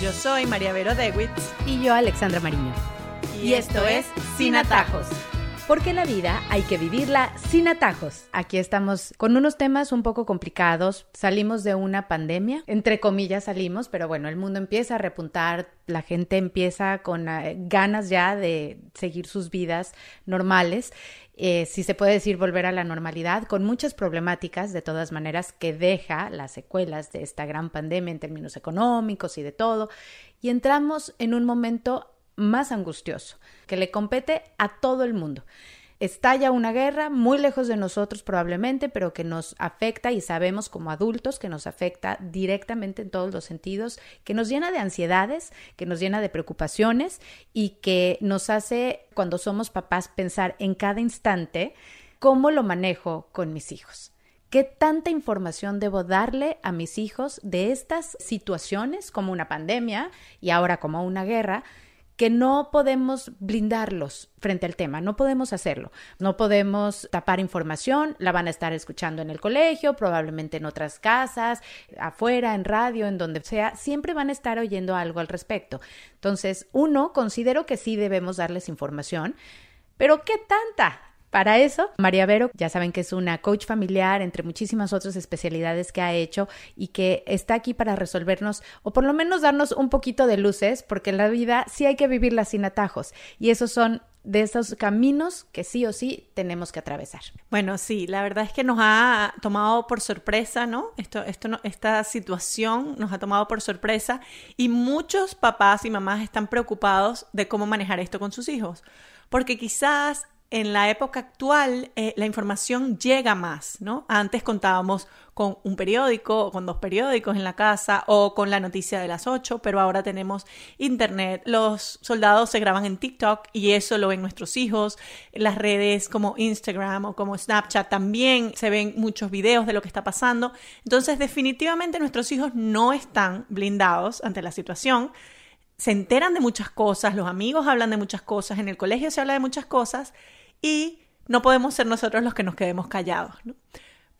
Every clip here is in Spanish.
Yo soy María Vero Dewitz. Y yo, Alexandra Mariño. Y, esto es Sin Atajos. Porque la vida hay que vivirla sin atajos. Aquí estamos con unos temas un poco complicados. Salimos de una pandemia, entre comillas salimos, pero bueno, el mundo empieza a repuntar, la gente empieza con eh, ganas ya de seguir sus vidas normales. Eh, si se puede decir volver a la normalidad, con muchas problemáticas de todas maneras que deja las secuelas de esta gran pandemia en términos económicos y de todo. Y entramos en un momento más angustioso, que le compete a todo el mundo. Estalla una guerra muy lejos de nosotros probablemente, pero que nos afecta y sabemos como adultos que nos afecta directamente en todos los sentidos, que nos llena de ansiedades, que nos llena de preocupaciones y que nos hace, cuando somos papás, pensar en cada instante cómo lo manejo con mis hijos. ¿Qué tanta información debo darle a mis hijos de estas situaciones como una pandemia y ahora como una guerra? Que no podemos blindarlos frente al tema, no podemos hacerlo, no podemos tapar información, la van a estar escuchando en el colegio, probablemente en otras casas, afuera, en radio, en donde sea, siempre van a estar oyendo algo al respecto. Entonces, uno, considero que sí debemos darles información, pero ¿qué tanta? Para eso, María Vero, ya saben que es una coach familiar, entre muchísimas otras especialidades que ha hecho y que está aquí para resolvernos o por lo menos darnos un poquito de luces, porque en la vida sí hay que vivirla sin atajos. Y esos son de esos caminos que sí o sí tenemos que atravesar. Bueno, sí, la verdad es que nos ha tomado por sorpresa, ¿no? Esto, esto esta situación nos ha tomado por sorpresa y muchos papás y mamás están preocupados de cómo manejar esto con sus hijos, porque quizás en la época actual eh, la información llega más, ¿no? Antes contábamos con un periódico o con dos periódicos en la casa o con la noticia de las 8, pero ahora tenemos internet, los soldados se graban en TikTok y eso lo ven nuestros hijos, las redes como Instagram o como Snapchat también se ven muchos videos de lo que está pasando, entonces definitivamente nuestros hijos no están blindados ante la situación. Se enteran de muchas cosas, los amigos hablan de muchas cosas, en el colegio se habla de muchas cosas y no podemos ser nosotros los que nos quedemos callados, ¿no?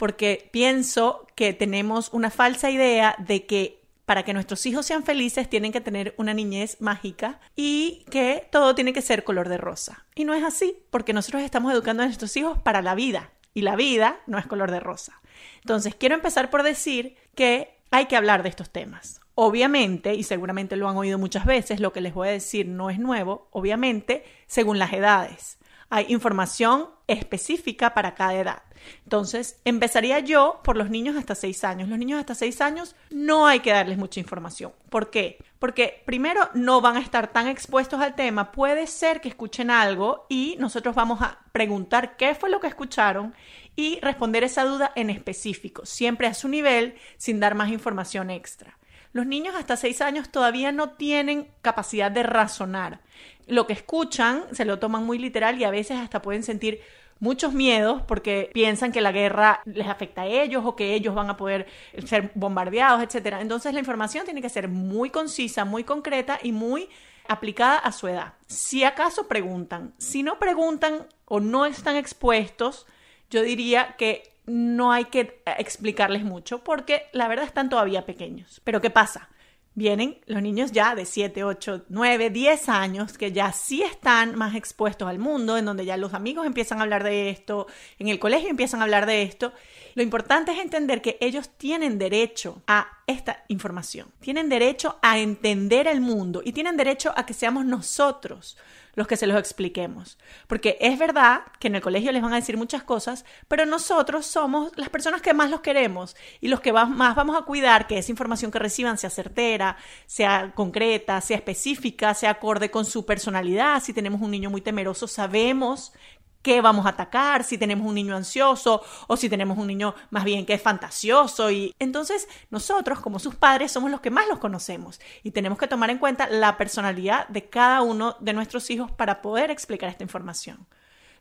porque pienso que tenemos una falsa idea de que para que nuestros hijos sean felices tienen que tener una niñez mágica y que todo tiene que ser color de rosa. Y no es así, porque nosotros estamos educando a nuestros hijos para la vida y la vida no es color de rosa. Entonces, quiero empezar por decir que hay que hablar de estos temas. Obviamente, y seguramente lo han oído muchas veces, lo que les voy a decir no es nuevo, obviamente, según las edades hay información específica para cada edad. Entonces, empezaría yo por los niños hasta 6 años. Los niños hasta 6 años no hay que darles mucha información. ¿Por qué? Porque primero no van a estar tan expuestos al tema. Puede ser que escuchen algo y nosotros vamos a preguntar qué fue lo que escucharon y responder esa duda en específico, siempre a su nivel, sin dar más información extra. Los niños hasta 6 años todavía no tienen capacidad de razonar. Lo que escuchan se lo toman muy literal y a veces hasta pueden sentir muchos miedos porque piensan que la guerra les afecta a ellos o que ellos van a poder ser bombardeados, etc. Entonces la información tiene que ser muy concisa, muy concreta y muy aplicada a su edad. Si acaso preguntan, si no preguntan o no están expuestos, yo diría que no hay que explicarles mucho porque la verdad están todavía pequeños. Pero ¿qué pasa? Vienen los niños ya de 7, 8, 9, 10 años que ya sí están más expuestos al mundo, en donde ya los amigos empiezan a hablar de esto, en el colegio empiezan a hablar de esto. Lo importante es entender que ellos tienen derecho a esta información, tienen derecho a entender el mundo y tienen derecho a que seamos nosotros los que se los expliquemos. Porque es verdad que en el colegio les van a decir muchas cosas, pero nosotros somos las personas que más los queremos y los que más vamos a cuidar que esa información que reciban sea certera, sea concreta, sea específica, sea acorde con su personalidad. Si tenemos un niño muy temeroso, sabemos qué vamos a atacar, si tenemos un niño ansioso o si tenemos un niño más bien que es fantasioso. Y entonces nosotros, como sus padres, somos los que más los conocemos y tenemos que tomar en cuenta la personalidad de cada uno de nuestros hijos para poder explicar esta información.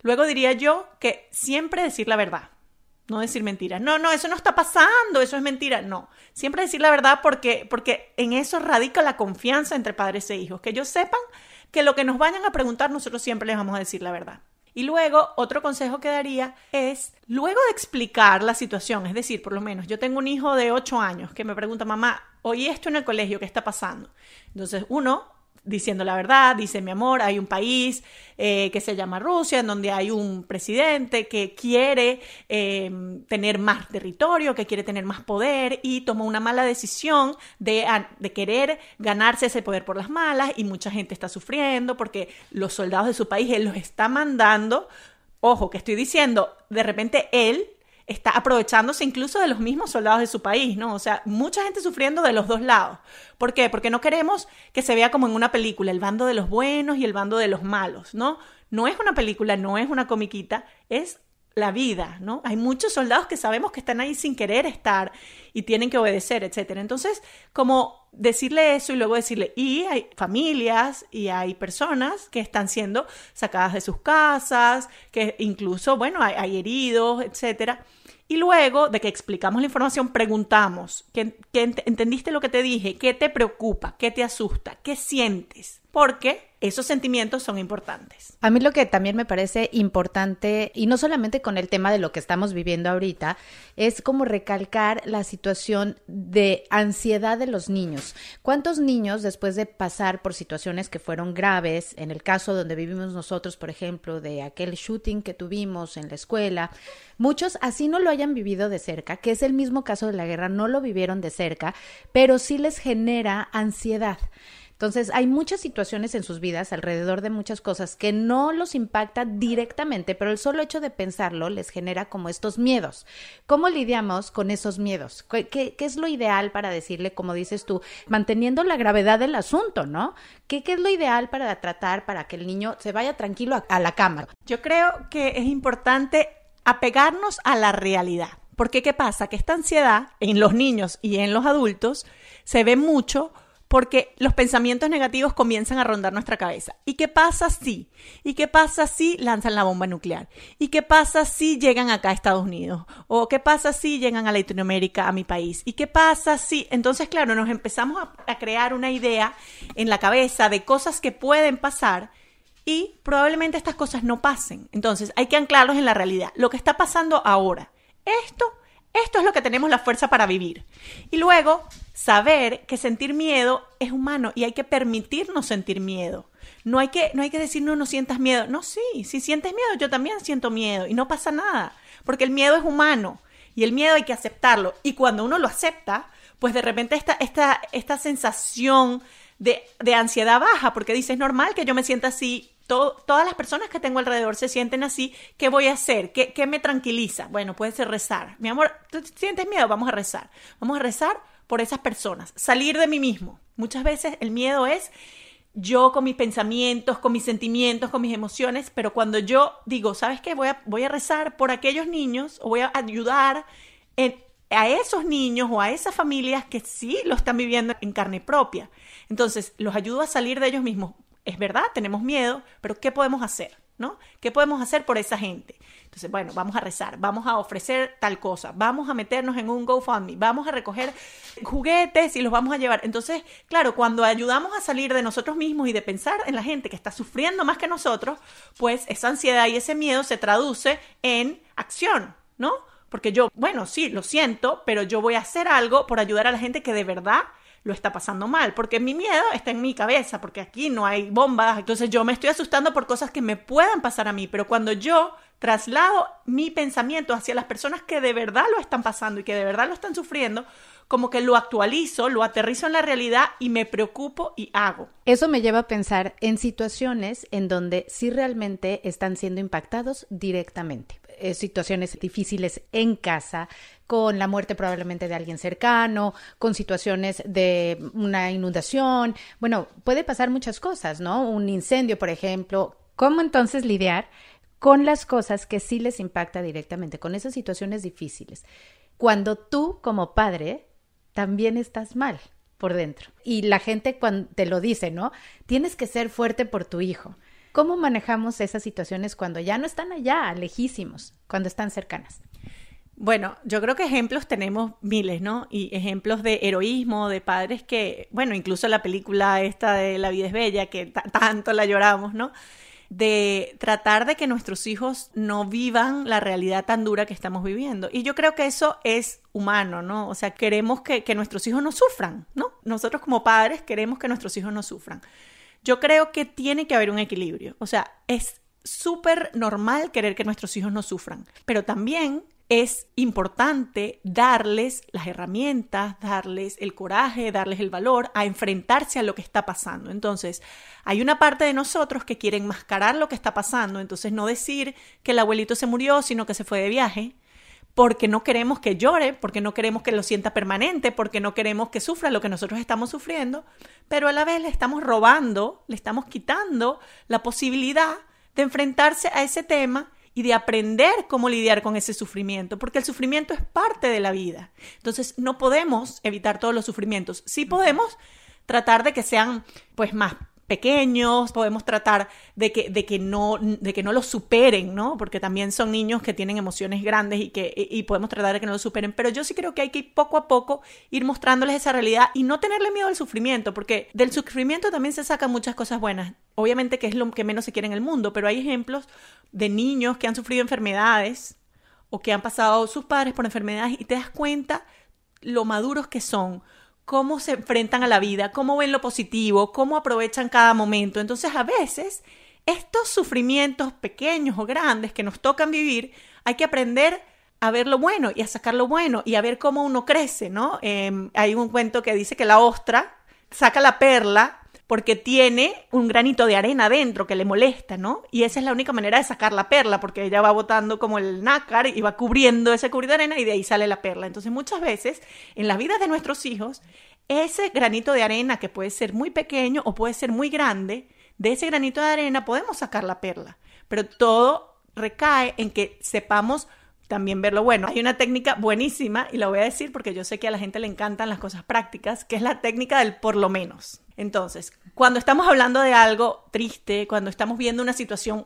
Luego diría yo que siempre decir la verdad. No decir mentiras. No, no, eso no está pasando, eso es mentira. No, siempre decir la verdad porque, porque en eso radica la confianza entre padres e hijos. Que ellos sepan que lo que nos vayan a preguntar, nosotros siempre les vamos a decir la verdad. Y luego, otro consejo que daría es, luego de explicar la situación, es decir, por lo menos yo tengo un hijo de 8 años que me pregunta, mamá, oí esto en el colegio, ¿qué está pasando? Entonces, uno, diciendo la verdad, dice mi amor, hay un país eh, que se llama Rusia, en donde hay un presidente que quiere eh, tener más territorio, que quiere tener más poder y tomó una mala decisión de, de querer ganarse ese poder por las malas y mucha gente está sufriendo porque los soldados de su país él los está mandando. Ojo, que estoy diciendo, de repente él está aprovechándose incluso de los mismos soldados de su país, ¿no? O sea, mucha gente sufriendo de los dos lados. ¿Por qué? Porque no queremos que se vea como en una película, el bando de los buenos y el bando de los malos, ¿no? No es una película, no es una comiquita, es la vida, ¿no? Hay muchos soldados que sabemos que están ahí sin querer estar y tienen que obedecer, etcétera. Entonces, como decirle eso y luego decirle, y hay familias y hay personas que están siendo sacadas de sus casas, que incluso, bueno, hay, hay heridos, etcétera. Y luego de que explicamos la información, preguntamos, ¿qué, ¿entendiste lo que te dije? ¿Qué te preocupa? ¿Qué te asusta? ¿Qué sientes? Porque esos sentimientos son importantes. A mí lo que también me parece importante, y no solamente con el tema de lo que estamos viviendo ahorita, es como recalcar la situación de ansiedad de los niños. ¿Cuántos niños, después de pasar por situaciones que fueron graves, en el caso donde vivimos nosotros, por ejemplo, de aquel shooting que tuvimos en la escuela, muchos así no lo hayan vivido de cerca, que es el mismo caso de la guerra, no lo vivieron de cerca, pero sí les genera ansiedad. Entonces, hay muchas situaciones en sus vidas alrededor de muchas cosas que no los impacta directamente, pero el solo hecho de pensarlo les genera como estos miedos. ¿Cómo lidiamos con esos miedos? ¿Qué, es lo ideal para decirle, como dices tú, manteniendo la gravedad del asunto, ¿no? ¿Qué, es lo ideal para tratar para que el niño se vaya tranquilo a, a la cama? Yo creo que es importante apegarnos a la realidad. Porque ¿qué pasa? Que esta ansiedad en los niños y en los adultos se ve mucho porque los pensamientos negativos comienzan a rondar nuestra cabeza. ¿Y qué pasa si? ¿Y qué pasa si lanzan la bomba nuclear? ¿Y qué pasa si llegan acá a Estados Unidos? ¿O qué pasa si llegan a Latinoamérica, a mi país? ¿Y qué pasa si? Entonces, claro, nos empezamos a, a crear una idea en la cabeza de cosas que pueden pasar y probablemente estas cosas no pasen. Entonces, hay que anclarlos en la realidad. Lo que está pasando ahora. Esto esto es lo que tenemos la fuerza para vivir. Y luego, saber que sentir miedo es humano y hay que permitirnos sentir miedo. No hay que, no hay que decir, no, no sientas miedo. No, sí, si sientes miedo, yo también siento miedo y no pasa nada, porque el miedo es humano y el miedo hay que aceptarlo. Y cuando uno lo acepta, pues de repente esta, esta, esta sensación de, de ansiedad baja, porque dices, es normal que yo me sienta así todas las personas que tengo alrededor se sienten así, ¿qué voy a hacer? ¿Qué, ¿Qué, me tranquiliza? Bueno, puede ser rezar. Mi amor, ¿tú sientes miedo? Vamos a rezar. Vamos a rezar por esas personas. Salir de mí mismo. Muchas veces el miedo es yo con mis pensamientos, con mis sentimientos, con mis emociones, pero cuando yo digo, ¿sabes qué? Voy a, voy a rezar por aquellos niños o voy a ayudar a esos niños o a esas familias que sí lo están viviendo en carne propia. Entonces, los ayudo a salir de ellos mismos es verdad, tenemos miedo, pero ¿qué podemos hacer? ¿No? ¿Qué podemos hacer por esa gente? Entonces, bueno, vamos a rezar, vamos a ofrecer tal cosa, vamos a meternos en un GoFundMe, vamos a recoger juguetes y los vamos a llevar. Entonces, claro, cuando ayudamos a salir de nosotros mismos y de pensar en la gente que está sufriendo más que nosotros, pues esa ansiedad y ese miedo se traduce en acción, ¿no? Porque yo, bueno, sí, lo siento, pero yo voy a hacer algo por ayudar a la gente que de verdad lo está pasando mal, porque mi miedo está en mi cabeza, porque aquí no hay bombas, entonces yo me estoy asustando por cosas que me puedan pasar a mí, pero cuando yo traslado mi pensamiento hacia las personas que de verdad lo están pasando y que de verdad lo están sufriendo, como que lo actualizo, lo aterrizo en la realidad y me preocupo y hago. Eso me lleva a pensar en situaciones en donde sí realmente están siendo impactados directamente. Eh, situaciones difíciles en casa, con la muerte probablemente de alguien cercano, con situaciones de una inundación. Bueno, puede pasar muchas cosas, ¿no? Un incendio, por ejemplo. ¿Cómo entonces lidiar con las cosas que sí les impacta directamente, con esas situaciones difíciles? Cuando tú como padre también estás mal por dentro. Y la gente cuando te lo dice, ¿no? Tienes que ser fuerte por tu hijo. ¿Cómo manejamos esas situaciones cuando ya no están allá, lejísimos, cuando están cercanas? Bueno, yo creo que ejemplos tenemos miles, ¿no? Y ejemplos de heroísmo, de padres que, bueno, incluso la película esta de La vida es bella, que tanto la lloramos, ¿no? de tratar de que nuestros hijos no vivan la realidad tan dura que estamos viviendo. Y yo creo que eso es humano, ¿no? O sea, queremos que, que nuestros hijos no sufran, ¿no? Nosotros como padres queremos que nuestros hijos no sufran. Yo creo que tiene que haber un equilibrio. O sea, es súper normal querer que nuestros hijos no sufran, pero también es importante darles las herramientas, darles el coraje, darles el valor a enfrentarse a lo que está pasando. Entonces, hay una parte de nosotros que quiere enmascarar lo que está pasando, entonces no decir que el abuelito se murió, sino que se fue de viaje, porque no queremos que llore, porque no queremos que lo sienta permanente, porque no queremos que sufra lo que nosotros estamos sufriendo, pero a la vez le estamos robando, le estamos quitando la posibilidad de enfrentarse a ese tema y de aprender cómo lidiar con ese sufrimiento, porque el sufrimiento es parte de la vida. Entonces, no podemos evitar todos los sufrimientos. Sí podemos tratar de que sean pues más pequeños, podemos tratar de que, de que, no, de que no los superen, ¿no? Porque también son niños que tienen emociones grandes y que y podemos tratar de que no los superen. Pero yo sí creo que hay que poco a poco ir mostrándoles esa realidad y no tenerle miedo al sufrimiento, porque del sufrimiento también se sacan muchas cosas buenas. Obviamente que es lo que menos se quiere en el mundo, pero hay ejemplos de niños que han sufrido enfermedades o que han pasado sus padres por enfermedades y te das cuenta lo maduros que son cómo se enfrentan a la vida, cómo ven lo positivo, cómo aprovechan cada momento. Entonces, a veces, estos sufrimientos pequeños o grandes que nos tocan vivir, hay que aprender a ver lo bueno y a sacar lo bueno y a ver cómo uno crece, ¿no? Em, hay un cuento que dice que la ostra saca la perla porque tiene un granito de arena dentro que le molesta, ¿no? Y esa es la única manera de sacar la perla, porque ella va botando como el nácar y va cubriendo ese cubrir de arena y de ahí sale la perla. Entonces muchas veces en la vida de nuestros hijos, ese granito de arena que puede ser muy pequeño o puede ser muy grande, de ese granito de arena podemos sacar la perla, pero todo recae en que sepamos también ver lo bueno. Hay una técnica buenísima y la voy a decir porque yo sé que a la gente le encantan las cosas prácticas, que es la técnica del por lo menos. Entonces, cuando estamos hablando de algo triste, cuando estamos viendo una situación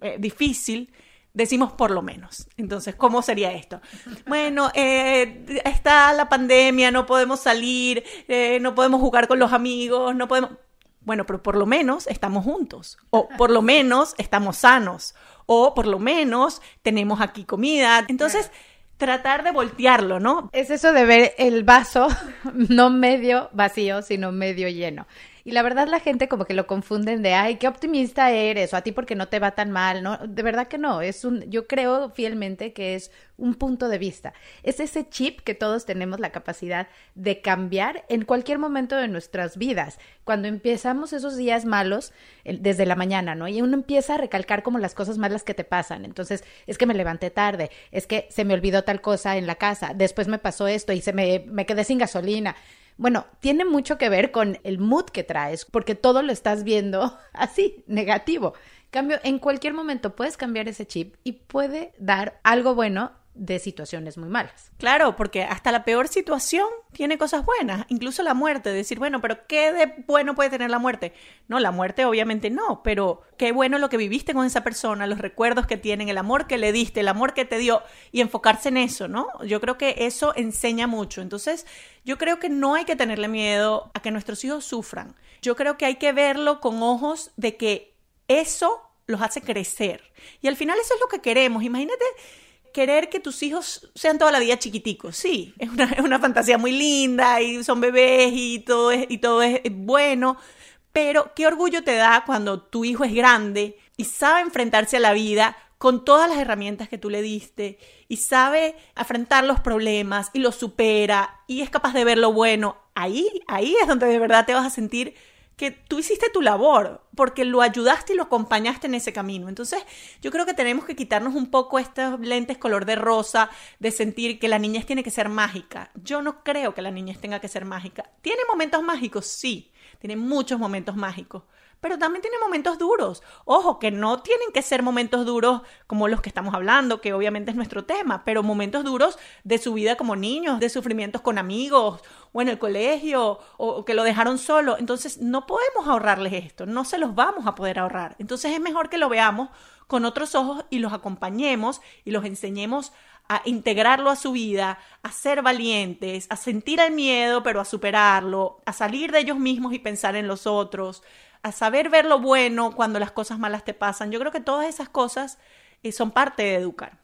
eh, difícil, decimos por lo menos. Entonces, ¿cómo sería esto? Bueno, eh, está la pandemia, no podemos salir, eh, no podemos jugar con los amigos, no podemos... Bueno, pero por lo menos estamos juntos, o por lo menos estamos sanos, o por lo menos tenemos aquí comida. Entonces, tratar de voltearlo, ¿no? Es eso de ver el vaso no medio vacío, sino medio lleno. Y la verdad la gente como que lo confunden de, ay, qué optimista eres, o a ti porque no te va tan mal, ¿no? De verdad que no, es un, yo creo fielmente que es un punto de vista. Es ese chip que todos tenemos la capacidad de cambiar en cualquier momento de nuestras vidas. Cuando empezamos esos días malos, desde la mañana, ¿no? Y uno empieza a recalcar como las cosas malas que te pasan. Entonces, es que me levanté tarde, es que se me olvidó tal cosa en la casa, después me pasó esto y se me, me quedé sin gasolina bueno, tiene mucho que ver con el mood que traes, porque todo lo estás viendo así, negativo. Cambio, en cualquier momento puedes cambiar ese chip y puede dar algo bueno de situaciones muy malas. Claro, porque hasta la peor situación tiene cosas buenas, incluso la muerte, decir, bueno, pero ¿qué de bueno puede tener la muerte? No, la muerte obviamente no, pero qué bueno lo que viviste con esa persona, los recuerdos que tienen, el amor que le diste, el amor que te dio y enfocarse en eso, ¿no? Yo creo que eso enseña mucho. Entonces, yo creo que no hay que tenerle miedo a que nuestros hijos sufran. Yo creo que hay que verlo con ojos de que eso los hace crecer. Y al final eso es lo que queremos. Imagínate querer que tus hijos sean toda la vida chiquiticos. Sí, es una, es una fantasía muy linda y son bebés y todo, es, y todo es bueno, pero qué orgullo te da cuando tu hijo es grande y sabe enfrentarse a la vida con todas las herramientas que tú le diste y sabe afrontar los problemas y los supera y es capaz de ver lo bueno. Ahí, ahí es donde de verdad te vas a sentir que tú hiciste tu labor, porque lo ayudaste y lo acompañaste en ese camino. Entonces, yo creo que tenemos que quitarnos un poco estos lentes color de rosa, de sentir que la niñez tiene que ser mágica. Yo no creo que la niñez tenga que ser mágica. ¿Tiene momentos mágicos? Sí, tiene muchos momentos mágicos, pero también tiene momentos duros. Ojo, que no tienen que ser momentos duros como los que estamos hablando, que obviamente es nuestro tema, pero momentos duros de su vida como niños, de sufrimientos con amigos o en el colegio o, que lo dejaron solo. Entonces no podemos ahorrarles esto, no se los vamos a poder ahorrar. Entonces es mejor que lo veamos con otros ojos y los acompañemos y los enseñemos a integrarlo a su vida, a ser valientes, a sentir el miedo, pero a superarlo, a salir de ellos mismos y pensar en los otros, a saber ver lo bueno cuando las cosas malas te pasan. Yo creo que todas esas cosas eh, son parte de educar.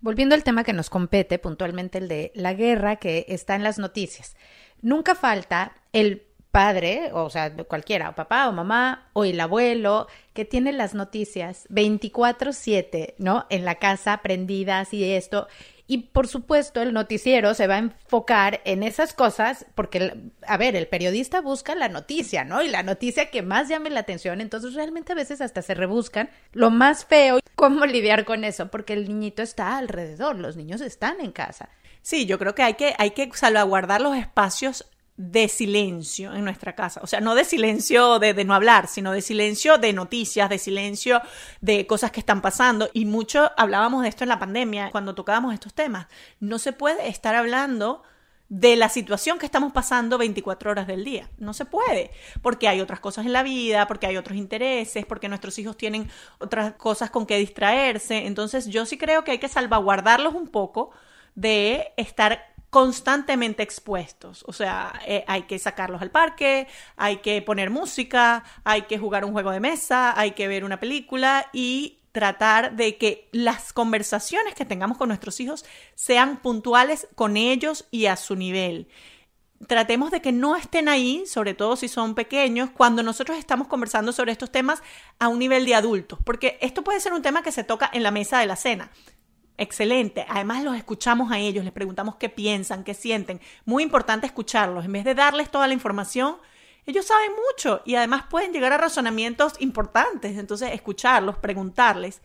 Volviendo al tema que nos compete, puntualmente el de la guerra que está en las noticias. Nunca falta el padre, o sea, cualquiera, o papá o mamá, o el abuelo, que tiene las noticias 24/7, ¿no? En la casa, prendidas y esto. Y por supuesto, el noticiero se va a enfocar en esas cosas porque, a ver, el periodista busca la noticia, ¿no? Y la noticia que más llame la atención. Entonces, realmente a veces hasta se rebuscan lo más feo. ¿Cómo lidiar con eso? Porque el niñito está alrededor, los niños están en casa. Sí, yo creo que hay que, hay que salvaguardar los espacios de silencio en nuestra casa. O sea, no de silencio de, no hablar, sino de silencio de noticias, de silencio de cosas que están pasando. Y mucho hablábamos de esto en la pandemia, cuando tocábamos estos temas. No se puede estar hablando de la situación que estamos pasando 24 horas del día. No se puede, porque hay otras cosas en la vida, porque hay otros intereses, porque nuestros hijos tienen otras cosas con que distraerse. Entonces yo sí creo que hay que salvaguardarlos un poco de estar constantemente expuestos. O sea, eh, hay que sacarlos al parque, hay que poner música, hay que jugar un juego de mesa, hay que ver una película y tratar de que las conversaciones que tengamos con nuestros hijos sean puntuales con ellos y a su nivel. Tratemos de que no estén ahí, sobre todo si son pequeños, cuando nosotros estamos conversando sobre estos temas a un nivel de adultos, porque esto puede ser un tema que se toca en la mesa de la cena. Excelente. Además los escuchamos a ellos, les preguntamos qué piensan, qué sienten. Muy importante escucharlos. En vez de darles toda la información, ellos saben mucho y además pueden llegar a razonamientos importantes. Entonces, escucharlos, preguntarles.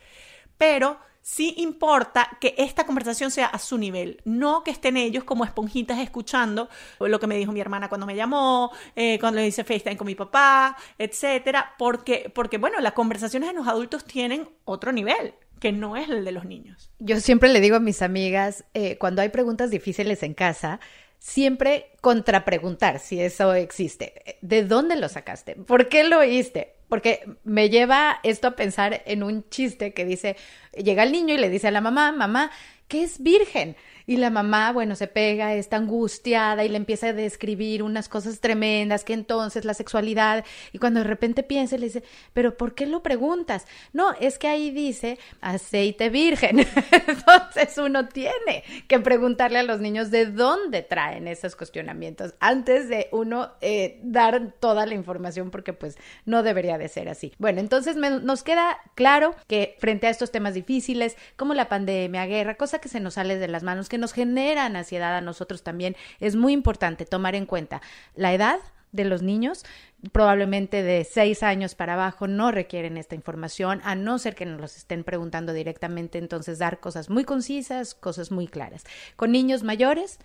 Pero sí importa que esta conversación sea a su nivel, no que estén ellos como esponjitas escuchando lo que me dijo mi hermana cuando me llamó, eh, cuando le hice FaceTime con mi papá, etcétera, porque, porque, bueno, las conversaciones en los adultos tienen otro nivel que no es el de los niños. Yo siempre le digo a mis amigas, eh, cuando hay preguntas difíciles en casa, siempre contrapreguntar si eso existe. ¿De dónde lo sacaste? ¿Por qué lo oíste? Porque me lleva esto a pensar en un chiste que dice, llega el niño y le dice a la mamá, mamá, ¿qué es virgen? Y la mamá, bueno, se pega, está angustiada y le empieza a describir unas cosas tremendas, que entonces la sexualidad, y cuando de repente piensa, le dice, pero ¿por qué lo preguntas? No, es que ahí dice aceite virgen. entonces uno tiene que preguntarle a los niños de dónde traen esos cuestionamientos antes de uno eh, dar toda la información, porque pues no debería de ser así. Bueno, entonces nos queda claro que frente a estos temas difíciles, como la pandemia, guerra, cosa que se nos sale de las manos, que nos generan ansiedad a nosotros también, es muy importante tomar en cuenta la edad de los niños, probablemente de seis años para abajo, no requieren esta información, a no ser que nos los estén preguntando directamente, entonces dar cosas muy concisas, cosas muy claras. Con niños mayores,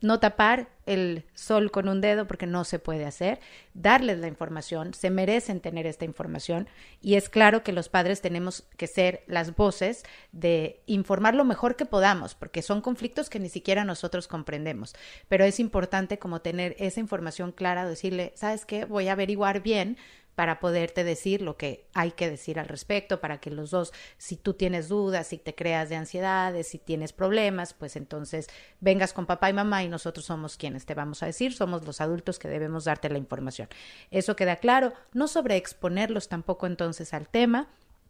no tapar el sol con un dedo porque no se puede hacer, darles la información, se merecen tener esta información y es claro que los padres tenemos que ser las voces de informar lo mejor que podamos porque son conflictos que ni siquiera nosotros comprendemos, pero es importante como tener esa información clara, decirle, ¿sabes qué? Voy a averiguar bien para poderte decir lo que hay que decir al respecto, para que los dos, si tú tienes dudas, si te creas de ansiedades, si tienes problemas, pues entonces vengas con papá y mamá y nosotros somos quienes te vamos a decir, somos los adultos que debemos darte la información. Eso queda claro, no sobreexponerlos tampoco entonces al tema,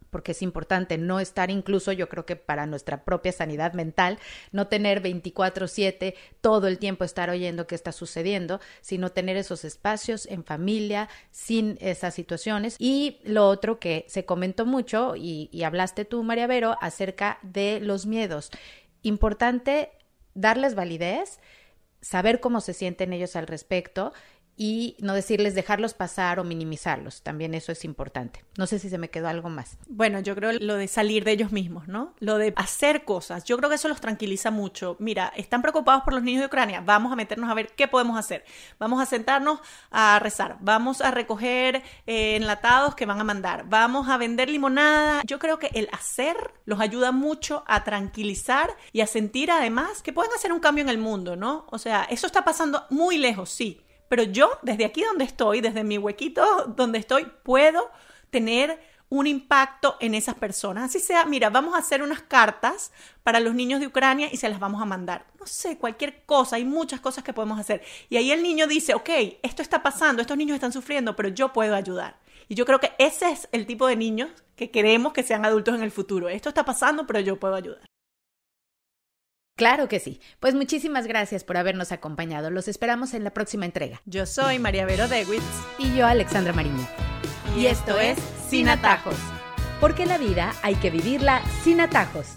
porque es importante no estar incluso, yo creo que para nuestra propia sanidad mental, no tener 24/7 todo el tiempo estar oyendo qué está sucediendo, sino tener esos espacios en familia, sin esas situaciones. Y lo otro que se comentó mucho, y, hablaste tú, María Vero, acerca de los miedos. Importante darles validez, saber cómo se sienten ellos al respecto y no decirles dejarlos pasar o minimizarlos. También eso es importante. No sé si se me quedó algo más. Bueno, yo creo lo de salir de ellos mismos, ¿no? Lo de hacer cosas. Yo creo que eso los tranquiliza mucho. Mira, están preocupados por los niños de Ucrania. Vamos a meternos a ver qué podemos hacer. Vamos a sentarnos a rezar. Vamos a recoger eh, enlatados que van a mandar. Vamos a vender limonada. Yo creo que el hacer los ayuda mucho a tranquilizar y a sentir además que pueden hacer un cambio en el mundo, ¿no? O sea, eso está pasando muy lejos, sí pero yo, desde aquí donde estoy, desde mi huequito donde estoy, puedo tener un impacto en esas personas. Así sea, mira, vamos a hacer unas cartas para los niños de Ucrania y se las vamos a mandar. No sé, cualquier cosa, hay muchas cosas que podemos hacer. Y ahí el niño dice, ok, esto está pasando, estos niños están sufriendo, pero yo puedo ayudar. Y yo creo que ese es el tipo de niños que queremos que sean adultos en el futuro. Esto está pasando, pero yo puedo ayudar. Claro que sí. Pues muchísimas gracias por habernos acompañado. Los esperamos en la próxima entrega. Yo soy María Vero Dewitz. Y yo, Alexandra Mariño. Y, esto es Sin Atajos. Porque la vida hay que vivirla sin atajos.